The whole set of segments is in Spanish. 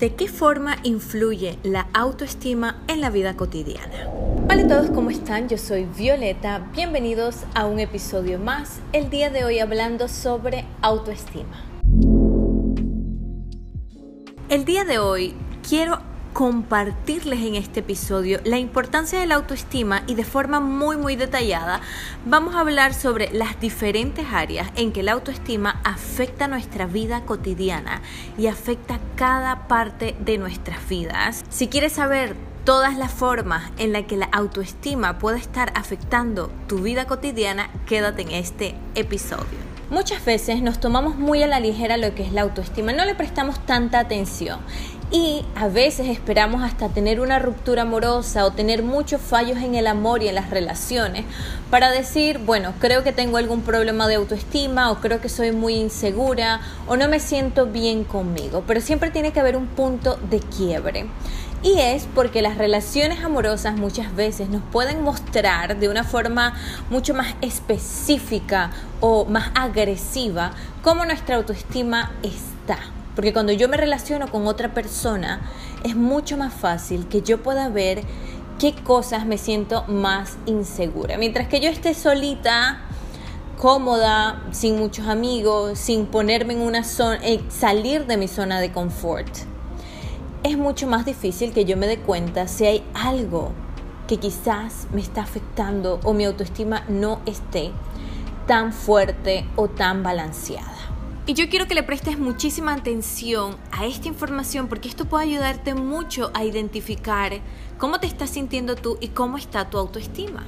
¿De qué forma influye la autoestima en la vida cotidiana? Hola a todos, ¿cómo están? Yo soy Violeta. Bienvenidos a un episodio más. El día de hoy hablando sobre autoestima. El día de hoy quiero compartirles en este episodio la importancia de la autoestima y de forma muy muy detallada vamos a hablar sobre las diferentes áreas en que la autoestima afecta nuestra vida cotidiana y afecta cada parte de nuestras vidas. Si quieres saber todas las formas en las que la autoestima puede estar afectando tu vida cotidiana, quédate en este episodio. Muchas veces nos tomamos muy a la ligera lo que es la autoestima, no le prestamos tanta atención y a veces esperamos hasta tener una ruptura amorosa o tener muchos fallos en el amor y en las relaciones para decir, bueno, creo que tengo algún problema de autoestima o creo que soy muy insegura o no me siento bien conmigo. Pero siempre tiene que haber un punto de quiebre. Y es porque las relaciones amorosas muchas veces nos pueden mostrar de una forma mucho más específica o más agresiva cómo nuestra autoestima está. Porque cuando yo me relaciono con otra persona, es mucho más fácil que yo pueda ver qué cosas me siento más insegura. Mientras que yo esté solita, cómoda, sin muchos amigos, sin ponerme en una zona, eh, salir de mi zona de confort, es mucho más difícil que yo me dé cuenta si hay algo que quizás me está afectando o mi autoestima no esté tan fuerte o tan balanceada. Y yo quiero que le prestes muchísima atención a esta información porque esto puede ayudarte mucho a identificar cómo te estás sintiendo tú y cómo está tu autoestima.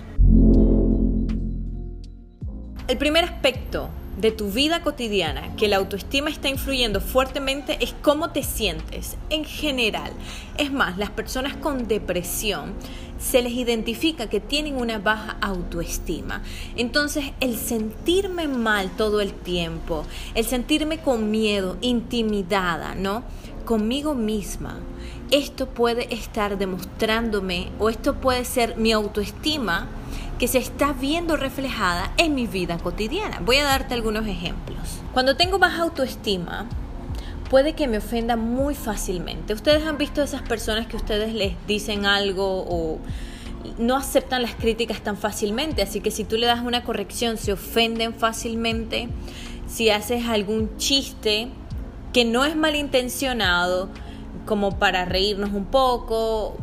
El primer aspecto de tu vida cotidiana que la autoestima está influyendo fuertemente es cómo te sientes en general. Es más, las personas con depresión se les identifica que tienen una baja autoestima. Entonces, el sentirme mal todo el tiempo, el sentirme con miedo, intimidada, ¿no? Conmigo misma, esto puede estar demostrándome o esto puede ser mi autoestima que se está viendo reflejada en mi vida cotidiana. Voy a darte algunos ejemplos. Cuando tengo baja autoestima, puede que me ofenda muy fácilmente. Ustedes han visto esas personas que ustedes les dicen algo o no aceptan las críticas tan fácilmente, así que si tú le das una corrección se ofenden fácilmente. Si haces algún chiste que no es malintencionado, como para reírnos un poco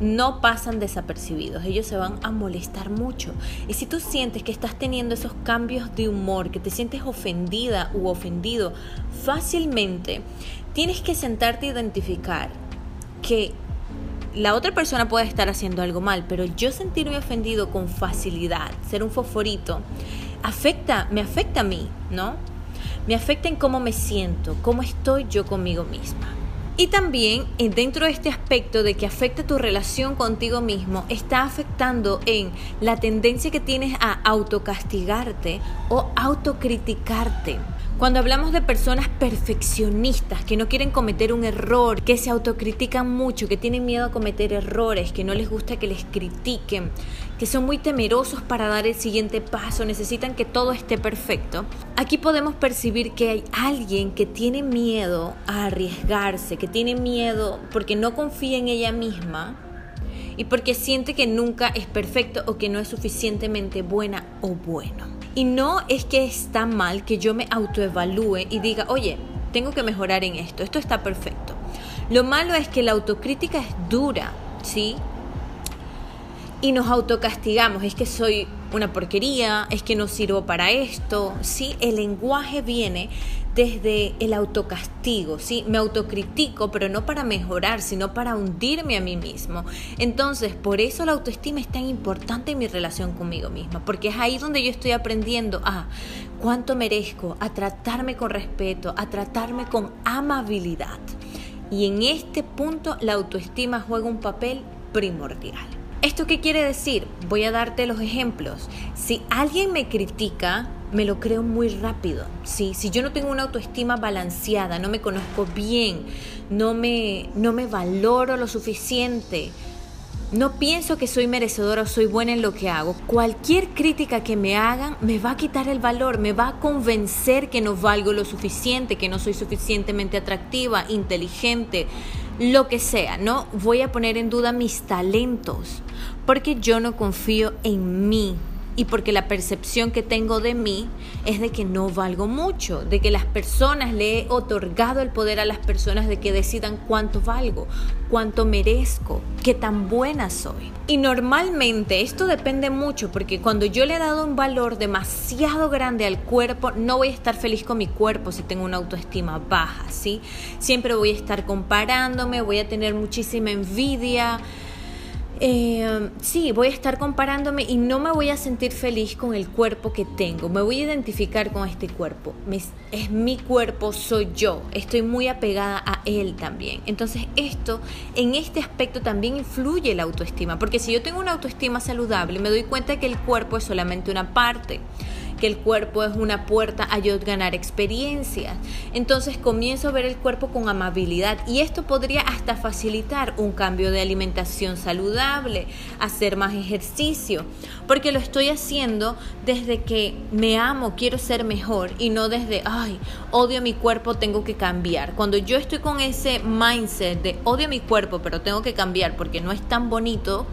no pasan desapercibidos, ellos se van a molestar mucho. Y si tú sientes que estás teniendo esos cambios de humor, que te sientes ofendida u ofendido fácilmente, tienes que sentarte a identificar que la otra persona puede estar haciendo algo mal, pero yo sentirme ofendido con facilidad, ser un fosforito, afecta, me afecta a mí, ¿no? Me afecta en cómo me siento, cómo estoy yo conmigo misma. Y también eh, dentro de este aspecto de que afecta tu relación contigo mismo, está afectando en la tendencia que tienes a autocastigarte o autocriticarte. Cuando hablamos de personas perfeccionistas que no quieren cometer un error, que se autocritican mucho, que tienen miedo a cometer errores, que no les gusta que les critiquen, que son muy temerosos para dar el siguiente paso, necesitan que todo esté perfecto, aquí podemos percibir que hay alguien que tiene miedo a arriesgarse, que tiene miedo porque no confía en ella misma y porque siente que nunca es perfecto o que no es suficientemente buena o bueno. Y no es que está mal que yo me autoevalúe y diga, oye, tengo que mejorar en esto, esto está perfecto. Lo malo es que la autocrítica es dura, ¿sí? Y nos autocastigamos, es que soy una porquería, es que no sirvo para esto, ¿sí? El lenguaje viene desde el autocastigo, ¿sí? Me autocritico, pero no para mejorar, sino para hundirme a mí mismo. Entonces, por eso la autoestima es tan importante en mi relación conmigo misma, porque es ahí donde yo estoy aprendiendo a cuánto merezco, a tratarme con respeto, a tratarme con amabilidad. Y en este punto la autoestima juega un papel primordial. ¿Esto qué quiere decir? Voy a darte los ejemplos. Si alguien me critica, me lo creo muy rápido. ¿sí? Si yo no tengo una autoestima balanceada, no me conozco bien, no me, no me valoro lo suficiente, no pienso que soy merecedora o soy buena en lo que hago, cualquier crítica que me hagan me va a quitar el valor, me va a convencer que no valgo lo suficiente, que no soy suficientemente atractiva, inteligente, lo que sea, no voy a poner en duda mis talentos, porque yo no confío en mí y porque la percepción que tengo de mí es de que no valgo mucho, de que las personas le he otorgado el poder a las personas de que decidan cuánto valgo, cuánto merezco, qué tan buena soy. Y normalmente esto depende mucho porque cuando yo le he dado un valor demasiado grande al cuerpo, no voy a estar feliz con mi cuerpo si tengo una autoestima baja, ¿sí? Siempre voy a estar comparándome, voy a tener muchísima envidia eh, sí, voy a estar comparándome y no me voy a sentir feliz con el cuerpo que tengo. Me voy a identificar con este cuerpo. es mi cuerpo, soy yo. Estoy muy apegada a él también. Entonces esto, en este aspecto también influye la autoestima. Porque si yo tengo una autoestima saludable, me doy cuenta que el cuerpo es solamente una parte que el cuerpo es una puerta a yo ganar experiencias. Entonces comienzo a ver el cuerpo con amabilidad y esto podría hasta facilitar un cambio de alimentación saludable, hacer más ejercicio, porque lo estoy haciendo desde que me amo, quiero ser mejor y no desde, ay, odio mi cuerpo, tengo que cambiar. Cuando yo estoy con ese mindset de odio mi cuerpo, pero tengo que cambiar porque no es tan bonito,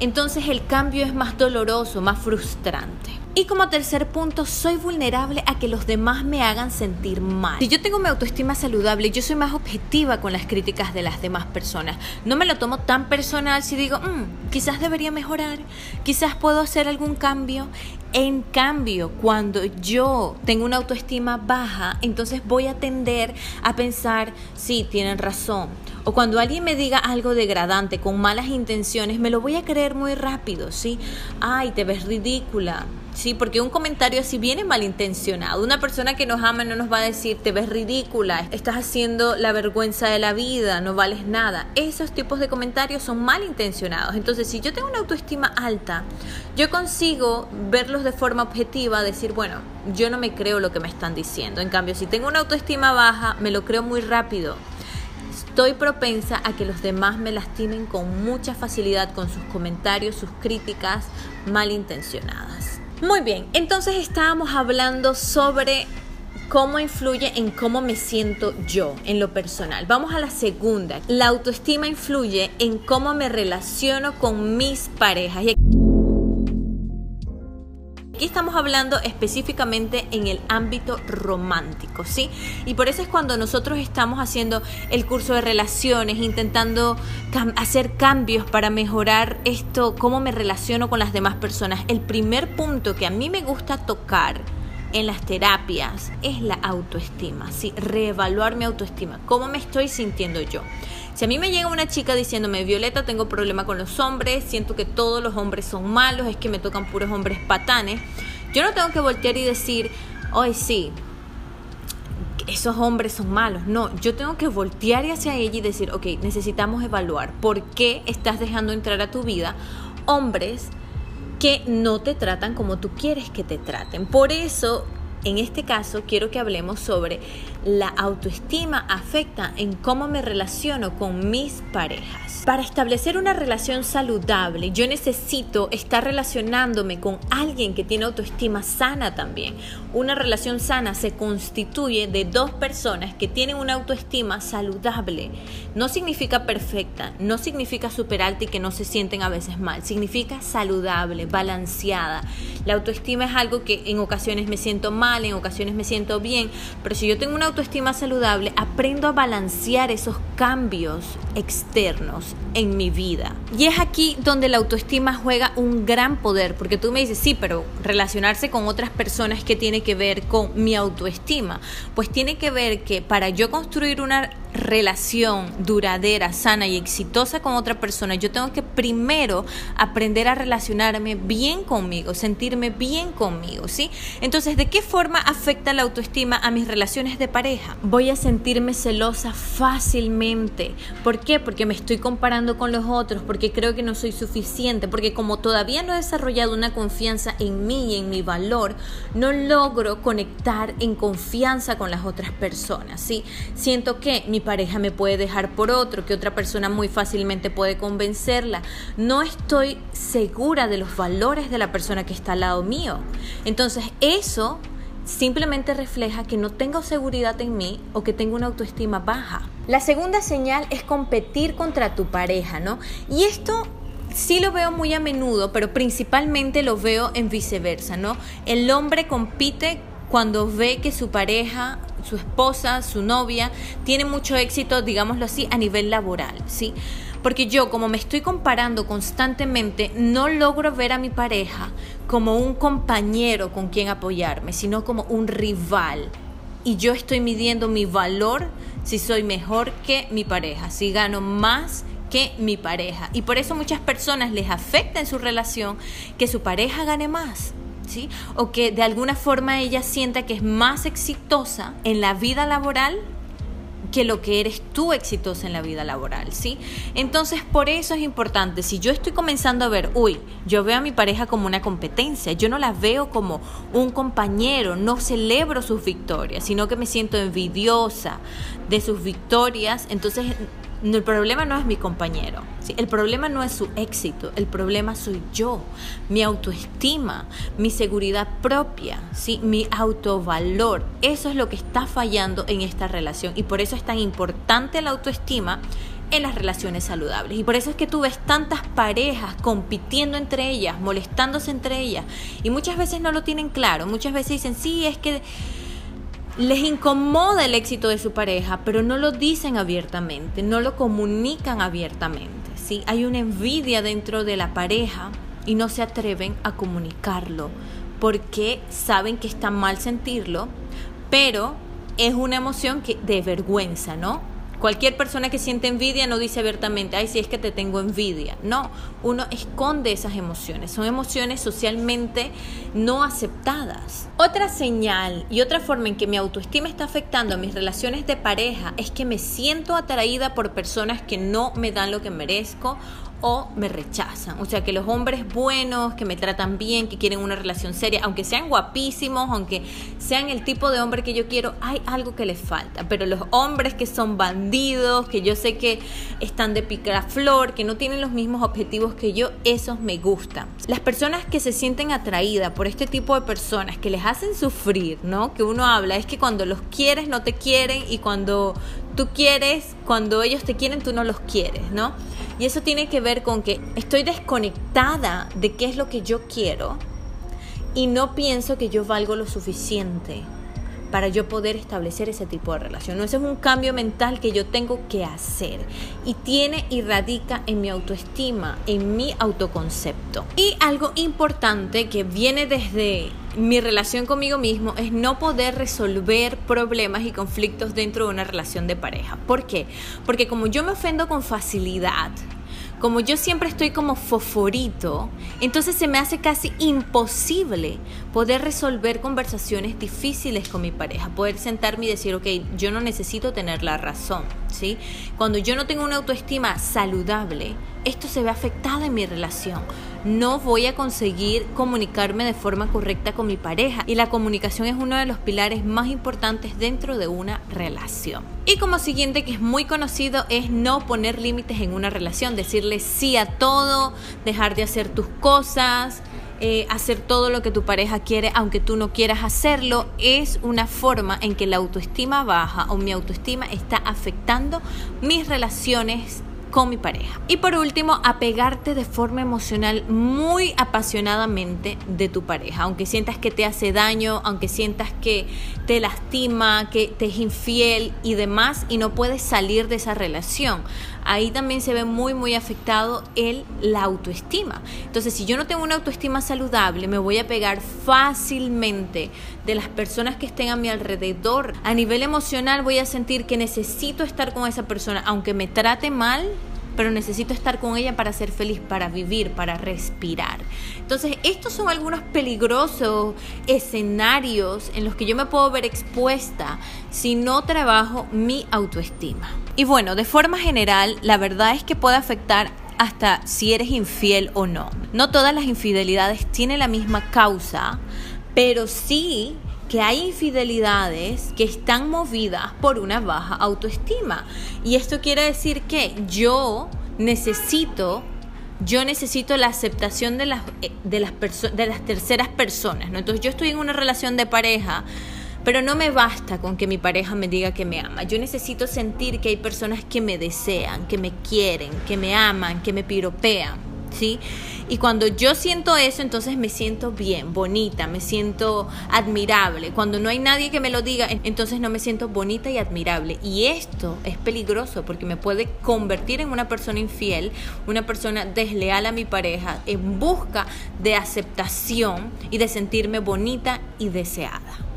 entonces el cambio es más doloroso, más frustrante. Y como tercer punto, soy vulnerable a que los demás me hagan sentir mal. Si yo tengo mi autoestima saludable, yo soy más objetiva con las críticas de las demás personas. No me lo tomo tan personal si digo, mm, quizás debería mejorar, quizás puedo hacer algún cambio. En cambio, cuando yo tengo una autoestima baja, entonces voy a tender a pensar, sí, tienen razón. O cuando alguien me diga algo degradante, con malas intenciones, me lo voy a creer muy rápido, ¿sí? Ay, te ves ridícula Sí, porque un comentario así viene malintencionado. Una persona que nos ama no nos va a decir, te ves ridícula, estás haciendo la vergüenza de la vida, no vales nada. Esos tipos de comentarios son malintencionados. Entonces, si yo tengo una autoestima alta, yo consigo verlos de forma objetiva, decir, bueno, yo no me creo lo que me están diciendo. En cambio, si tengo una autoestima baja, me lo creo muy rápido. Estoy propensa a que los demás me lastimen con mucha facilidad con sus comentarios, sus críticas malintencionadas. Muy bien, entonces estábamos hablando sobre cómo influye en cómo me siento yo en lo personal. Vamos a la segunda. La autoestima influye en cómo me relaciono con mis parejas. Aquí estamos hablando específicamente en el ámbito romántico, ¿sí? Y por eso es cuando nosotros estamos haciendo el curso de relaciones, intentando hacer cambios para mejorar esto, cómo me relaciono con las demás personas. El primer punto que a mí me gusta tocar en las terapias es la autoestima, ¿sí? Reevaluar mi autoestima, cómo me estoy sintiendo yo. Si a mí me llega una chica diciéndome, Violeta, tengo problema con los hombres, siento que todos los hombres son malos, es que me tocan puros hombres patanes, yo no tengo que voltear y decir, hoy sí, esos hombres son malos. No, yo tengo que voltear hacia ella y decir, ok, necesitamos evaluar por qué estás dejando entrar a tu vida hombres que no te tratan como tú quieres que te traten. Por eso en este caso quiero que hablemos sobre la autoestima afecta en cómo me relaciono con mis parejas. Para establecer una relación saludable, yo necesito estar relacionándome con alguien que tiene autoestima sana también. Una relación sana se constituye de dos personas que tienen una autoestima saludable. No significa perfecta, no significa super alta y que no se sienten a veces mal. Significa saludable, balanceada. La autoestima es algo que en ocasiones me siento mal, en ocasiones me siento bien, pero si yo tengo una autoestima saludable, aprendo a balancear esos cambios externos en mi vida. Y es aquí donde la autoestima juega un gran poder, porque tú me dices, sí, pero relacionarse con otras personas, ¿qué tiene que ver con mi autoestima? Pues tiene que ver que para yo construir una relación duradera, sana y exitosa con otra persona, yo tengo que primero aprender a relacionarme bien conmigo, sentirme bien conmigo, ¿sí? Entonces, ¿de qué forma afecta la autoestima a mis relaciones de pareja? Voy a sentirme celosa fácilmente. ¿Por qué? Porque me estoy comparando con los otros, porque creo que no soy suficiente, porque como todavía no he desarrollado una confianza en mí y en mi valor, no logro conectar en confianza con las otras personas, ¿sí? Siento que mi pareja me puede dejar por otro, que otra persona muy fácilmente puede convencerla. No estoy segura de los valores de la persona que está al lado mío. Entonces eso simplemente refleja que no tengo seguridad en mí o que tengo una autoestima baja. La segunda señal es competir contra tu pareja, ¿no? Y esto sí lo veo muy a menudo, pero principalmente lo veo en viceversa, ¿no? El hombre compite cuando ve que su pareja, su esposa, su novia, tiene mucho éxito, digámoslo así, a nivel laboral, ¿sí? Porque yo, como me estoy comparando constantemente, no logro ver a mi pareja como un compañero con quien apoyarme, sino como un rival. Y yo estoy midiendo mi valor si soy mejor que mi pareja, si gano más que mi pareja. Y por eso muchas personas les afecta en su relación que su pareja gane más. O que de alguna forma ella sienta que es más exitosa en la vida laboral que lo que eres tú exitosa en la vida laboral, ¿sí? Entonces, por eso es importante, si yo estoy comenzando a ver, uy, yo veo a mi pareja como una competencia, yo no la veo como un compañero, no celebro sus victorias, sino que me siento envidiosa de sus victorias, entonces el problema no es mi compañero, el problema no es su éxito, el problema soy yo, mi autoestima, mi seguridad propia, ¿sí? mi autovalor. Eso es lo que está fallando en esta relación y por eso es tan importante la autoestima en las relaciones saludables. Y por eso es que tú ves tantas parejas compitiendo entre ellas, molestándose entre ellas y muchas veces no lo tienen claro, muchas veces dicen, sí, es que les incomoda el éxito de su pareja, pero no lo dicen abiertamente, no lo comunican abiertamente. ¿sí? Hay una envidia dentro de la pareja y no se atreven a comunicarlo porque saben que está mal sentirlo, pero es una emoción que, de vergüenza, ¿no? Cualquier persona que siente envidia no dice abiertamente, ay, si es que te tengo envidia. No, uno esconde esas emociones. Son emociones socialmente no aceptadas. Otra señal y otra forma en que mi autoestima está afectando a mis relaciones de pareja es que me siento atraída por personas que no me dan lo que merezco o me rechazan. O sea, que los hombres buenos, que me tratan bien, que quieren una relación seria, aunque sean guapísimos, aunque sean el tipo de hombre que yo quiero, hay algo que les falta. Pero los hombres que son bandidos, que yo sé que están de flor, que no tienen los mismos objetivos que yo, esos me gustan. Las personas que se sienten atraídas por este tipo de personas, que les hacen sufrir, ¿no? Que uno habla, es que cuando los quieres no te quieren y cuando tú quieres, cuando ellos te quieren tú no los quieres, ¿no? Y eso tiene que ver con que estoy desconectada de qué es lo que yo quiero y no pienso que yo valgo lo suficiente para yo poder establecer ese tipo de relación. No, ese es un cambio mental que yo tengo que hacer y tiene y radica en mi autoestima, en mi autoconcepto. Y algo importante que viene desde mi relación conmigo mismo es no poder resolver problemas y conflictos dentro de una relación de pareja. ¿Por qué? Porque como yo me ofendo con facilidad, como yo siempre estoy como foforito, entonces se me hace casi imposible poder resolver conversaciones difíciles con mi pareja, poder sentarme y decir, ok, yo no necesito tener la razón, Cuando yo no tengo una autoestima saludable, esto se ve afectado en mi relación no voy a conseguir comunicarme de forma correcta con mi pareja. Y la comunicación es uno de los pilares más importantes dentro de una relación. Y como siguiente que es muy conocido es no poner límites en una relación, decirle sí a todo, dejar de hacer tus cosas. Eh, hacer todo lo que tu pareja quiere aunque tú no quieras hacerlo es una forma en que la autoestima baja o mi autoestima está afectando mis relaciones con mi pareja. Y por último, apegarte de forma emocional muy apasionadamente de tu pareja, aunque sientas que te hace daño, aunque sientas que te lastima, que te es infiel y demás, y no puedes salir de esa relación. Ahí también se ve muy, muy afectado el, la autoestima. Entonces, si yo no tengo una autoestima saludable, me voy a pegar fácilmente de las personas que estén a mi alrededor. A nivel emocional voy a sentir que necesito estar con esa persona, aunque me trate mal, pero necesito estar con ella para ser feliz, para vivir, para respirar. Entonces, estos son algunos peligrosos escenarios en los que yo me puedo ver expuesta si no trabajo mi autoestima. Y bueno, de forma general, la verdad es que puede afectar hasta si eres infiel o no. No todas las infidelidades tienen la misma causa, pero sí que hay infidelidades que están movidas por una baja autoestima. Y esto quiere decir que yo necesito yo necesito la aceptación de las, eh, de las, de las terceras personas. ¿no? Entonces yo estoy en una relación de pareja, pero no me basta con que mi pareja me diga que me ama. Yo necesito sentir que hay personas que me desean, que me quieren, que me aman, que me piropean. ¿Sí? Y cuando yo siento eso, entonces me siento bien, bonita, me siento admirable. Cuando no hay nadie que me lo diga, entonces no me siento bonita y admirable. Y esto es peligroso porque me puede convertir en una persona infiel, una persona desleal a mi pareja, en busca de aceptación y de sentirme bonita y deseada.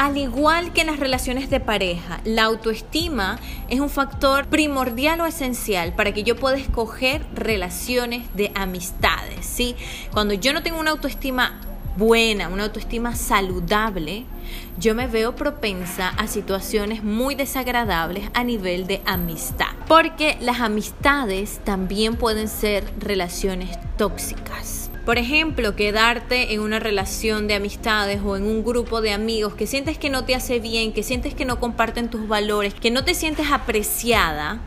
Al igual que en las relaciones de pareja, la autoestima es un factor primordial o esencial para que yo pueda escoger relaciones de amistades, ¿sí? Cuando yo no tengo una autoestima buena, una autoestima saludable, yo me veo propensa a situaciones muy desagradables a nivel de amistad. Porque las amistades también pueden ser relaciones tóxicas. Por ejemplo, quedarte en una relación de amistades o en un grupo de amigos que sientes que no te hace bien, que sientes que no comparten tus valores, que no te sientes apreciada,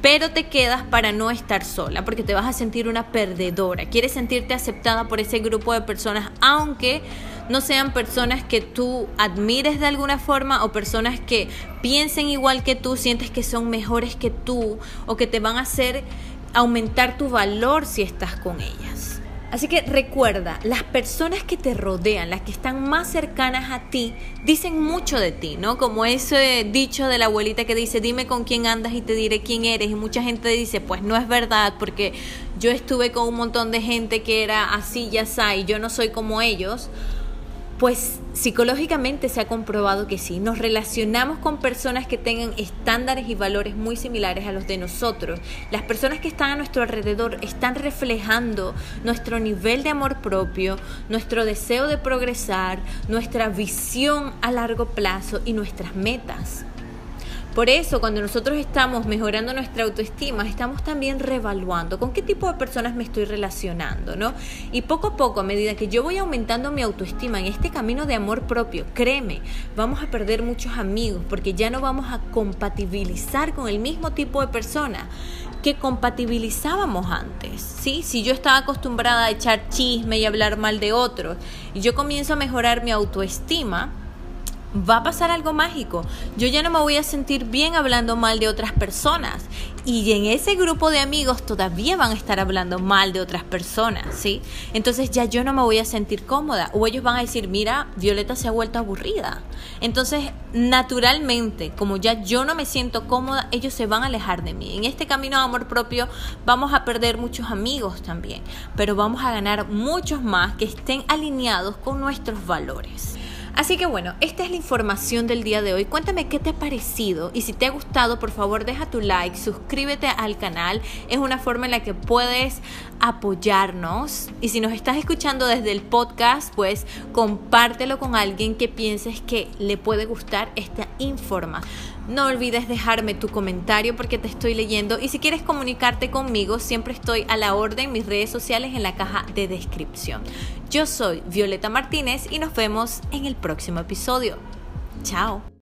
pero te quedas para no estar sola, porque te vas a sentir una perdedora. Quieres sentirte aceptada por ese grupo de personas, aunque no sean personas que tú admires de alguna forma o personas que piensen igual que tú, sientes que son mejores que tú o que te van a hacer aumentar tu valor si estás con ellas. Así que recuerda, las personas que te rodean, las que están más cercanas a ti, dicen mucho de ti, ¿no? Como ese dicho de la abuelita que dice, dime con quién andas y te diré quién eres. Y mucha gente dice, pues no es verdad, porque yo estuve con un montón de gente que era así, ya está, y yo no soy como ellos. Pues psicológicamente se ha comprobado que sí, nos relacionamos con personas que tengan estándares y valores muy similares a los de nosotros. Las personas que están a nuestro alrededor están reflejando nuestro nivel de amor propio, nuestro deseo de progresar, nuestra visión a largo plazo y nuestras metas. Por eso, cuando nosotros estamos mejorando nuestra autoestima, estamos también revaluando con qué tipo de personas me estoy relacionando, ¿no? Y poco a poco, a medida que yo voy aumentando mi autoestima en este camino de amor propio, créeme, vamos a perder muchos amigos porque ya no vamos a compatibilizar con el mismo tipo de persona que compatibilizábamos antes, ¿sí? Si yo estaba acostumbrada a echar chisme y hablar mal de otros y yo comienzo a mejorar mi autoestima, va a pasar algo mágico. Yo ya no me voy a sentir bien hablando mal de otras personas. Y en ese grupo de amigos todavía van a estar hablando mal de otras personas, ¿sí? Entonces ya yo no me voy a sentir cómoda. O ellos van a decir, mira, Violeta se ha vuelto aburrida. Entonces, naturalmente, como ya yo no me siento cómoda, ellos se van a alejar de mí. En este camino de amor propio vamos a perder muchos amigos también. Pero vamos a ganar muchos más que estén alineados con nuestros valores. Así que bueno, esta es la información del día de hoy. Cuéntame qué te ha parecido y si te ha gustado, por favor deja tu like, suscríbete al canal. Es una forma en la que puedes apoyarnos. Y si nos estás escuchando desde el podcast, pues compártelo con alguien que pienses que le puede gustar esta información. No olvides dejarme tu comentario porque te estoy leyendo y si quieres comunicarte conmigo siempre estoy a la orden en mis redes sociales en la caja de descripción. Yo soy Violeta Martínez y nos vemos en el próximo episodio. Chao.